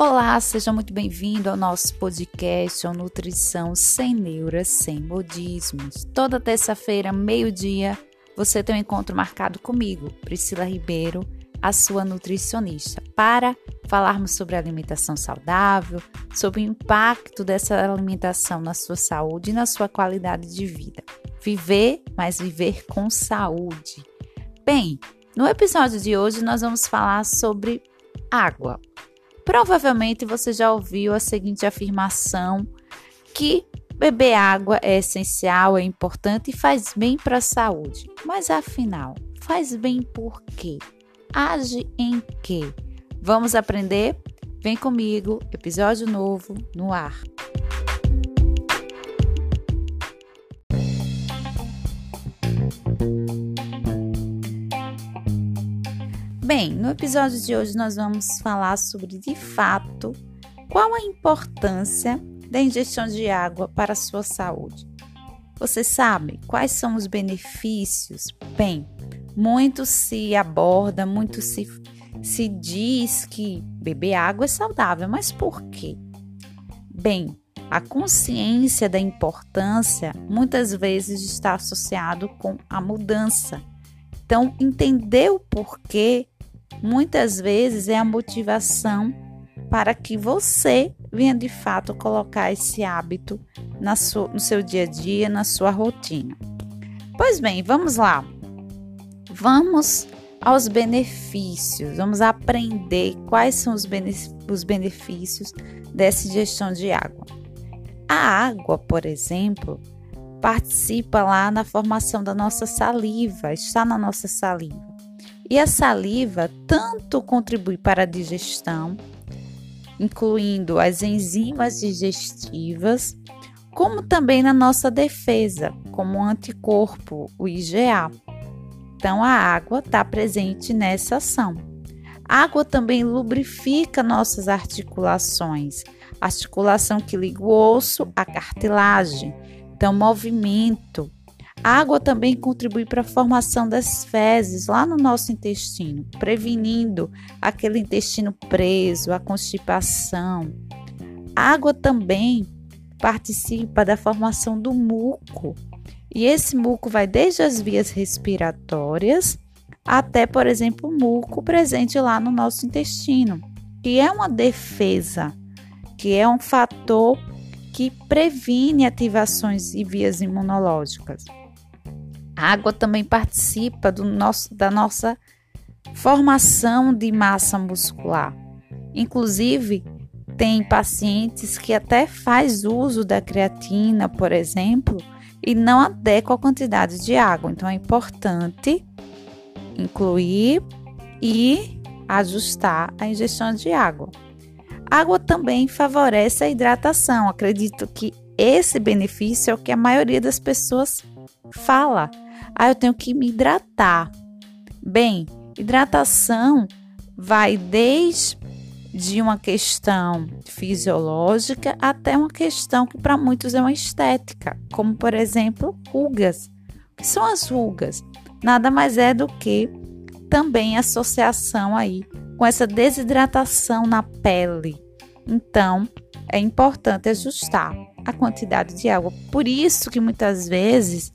Olá, seja muito bem-vindo ao nosso podcast ao Nutrição Sem Neuras, Sem Modismos. Toda terça-feira, meio-dia, você tem um encontro marcado comigo, Priscila Ribeiro, a sua nutricionista, para falarmos sobre alimentação saudável, sobre o impacto dessa alimentação na sua saúde e na sua qualidade de vida. Viver, mas viver com saúde. Bem, no episódio de hoje nós vamos falar sobre água. Provavelmente você já ouviu a seguinte afirmação que beber água é essencial, é importante e faz bem para a saúde. Mas afinal, faz bem por quê? Age em quê? Vamos aprender? Vem comigo, episódio novo no ar. Bem, no episódio de hoje nós vamos falar sobre de fato qual a importância da ingestão de água para a sua saúde. Você sabe quais são os benefícios? Bem, muito se aborda, muito se, se diz que beber água é saudável, mas por quê? Bem, a consciência da importância muitas vezes está associado com a mudança. Então, entender o porquê muitas vezes é a motivação para que você venha de fato colocar esse hábito na sua, no seu dia a dia, na sua rotina. Pois bem, vamos lá. Vamos aos benefícios, vamos aprender quais são os, os benefícios dessa ingestão de água. A água, por exemplo, participa lá na formação da nossa saliva, está na nossa saliva. E a saliva tanto contribui para a digestão, incluindo as enzimas digestivas, como também na nossa defesa, como anticorpo, o IgA. Então, a água está presente nessa ação. A água também lubrifica nossas articulações, articulação que liga o osso à cartilagem. Então, movimento, água também contribui para a formação das fezes lá no nosso intestino, prevenindo aquele intestino preso, a constipação. Água também participa da formação do muco, e esse muco vai desde as vias respiratórias até, por exemplo, o muco presente lá no nosso intestino, que é uma defesa, que é um fator que previne ativações e vias imunológicas. Água também participa do nosso, da nossa formação de massa muscular. Inclusive, tem pacientes que até faz uso da creatina, por exemplo, e não adequa a quantidade de água. Então é importante incluir e ajustar a ingestão de água. Água também favorece a hidratação. Acredito que esse benefício é o que a maioria das pessoas fala. Ah, eu tenho que me hidratar. Bem, hidratação vai desde uma questão fisiológica até uma questão que para muitos é uma estética, como por exemplo, rugas. O que são as rugas? Nada mais é do que também associação aí com essa desidratação na pele. Então, é importante ajustar a quantidade de água. Por isso que muitas vezes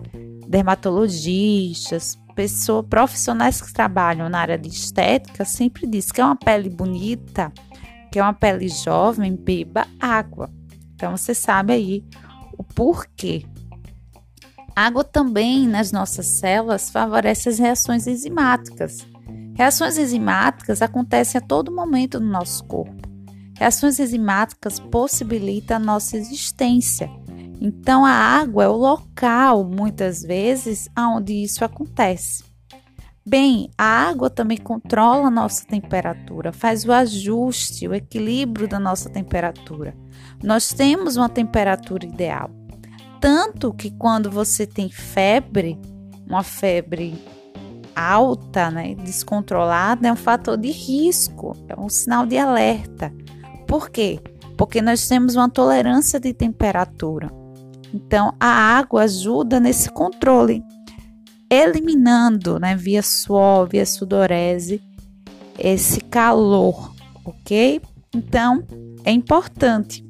dermatologistas, pessoas profissionais que trabalham na área de estética sempre diz que é uma pele bonita, que é uma pele jovem, beba água. Então você sabe aí o porquê. água também nas nossas células favorece as reações enzimáticas. Reações enzimáticas acontecem a todo momento no nosso corpo. Reações enzimáticas possibilitam a nossa existência então, a água é o local, muitas vezes, onde isso acontece. Bem, a água também controla a nossa temperatura, faz o ajuste, o equilíbrio da nossa temperatura. Nós temos uma temperatura ideal. Tanto que quando você tem febre, uma febre alta, né, descontrolada, é um fator de risco, é um sinal de alerta. Por quê? Porque nós temos uma tolerância de temperatura. Então, a água ajuda nesse controle, eliminando, né, via suor, via sudorese, esse calor, ok? Então, é importante.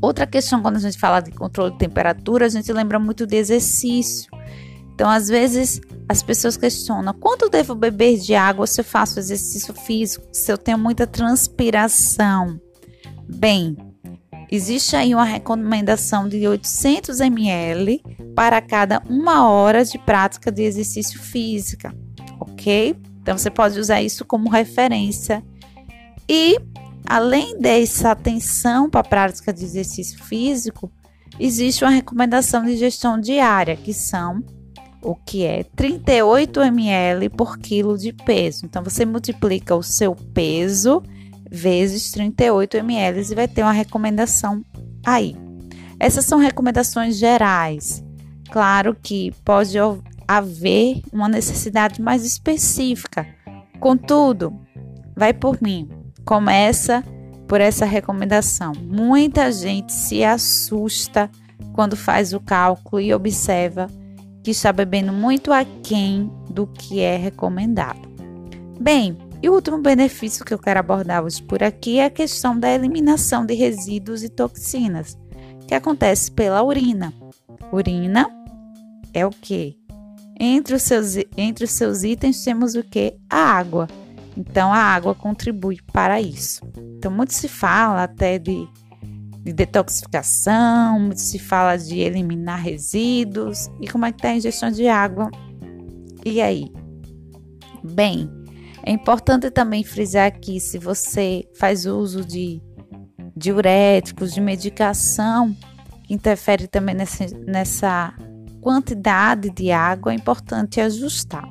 Outra questão, quando a gente fala de controle de temperatura, a gente lembra muito de exercício. Então, às vezes, as pessoas questionam: quanto devo beber de água se eu faço exercício físico, se eu tenho muita transpiração? Bem, existe aí uma recomendação de 800 ml para cada uma hora de prática de exercício física, ok? Então, você pode usar isso como referência. E, além dessa atenção para a prática de exercício físico, existe uma recomendação de gestão diária, que são o que é 38 ml por quilo de peso. Então, você multiplica o seu peso vezes 38 ml e vai ter uma recomendação aí. Essas são recomendações gerais. Claro que pode haver uma necessidade mais específica. Contudo, vai por mim. Começa por essa recomendação. Muita gente se assusta quando faz o cálculo e observa que está bebendo muito aquém do que é recomendado. Bem, e o último benefício que eu quero abordar hoje por aqui é a questão da eliminação de resíduos e toxinas, que acontece pela urina. Urina é o que? Entre os, seus, entre os seus itens temos o que? A água. Então a água contribui para isso. Então muito se fala até de de detoxificação, se fala de eliminar resíduos e como é que está a ingestão de água. E aí? Bem, é importante também frisar aqui se você faz uso de diuréticos, de medicação, que interfere também nessa, nessa quantidade de água, é importante ajustar.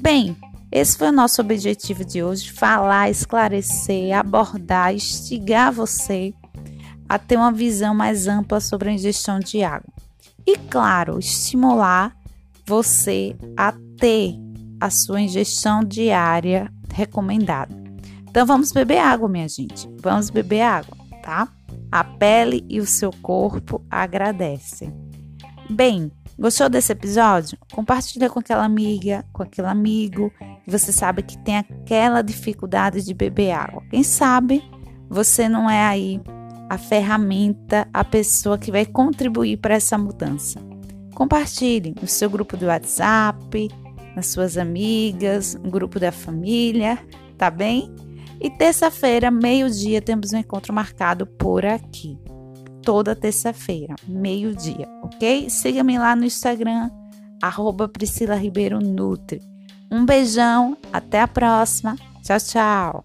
Bem, esse foi o nosso objetivo de hoje: falar, esclarecer, abordar, instigar você a ter uma visão mais ampla sobre a ingestão de água. E, claro, estimular você a ter a sua ingestão diária recomendada. Então, vamos beber água, minha gente. Vamos beber água, tá? A pele e o seu corpo agradecem. Bem, gostou desse episódio? Compartilha com aquela amiga, com aquele amigo que você sabe que tem aquela dificuldade de beber água. Quem sabe você não é aí a ferramenta, a pessoa que vai contribuir para essa mudança. Compartilhe no seu grupo do WhatsApp, nas suas amigas, no grupo da família, tá bem? E terça-feira, meio-dia, temos um encontro marcado por aqui. Toda terça-feira, meio-dia, ok? Siga-me lá no Instagram, arroba Priscila Ribeiro Nutri. Um beijão, até a próxima. Tchau, tchau.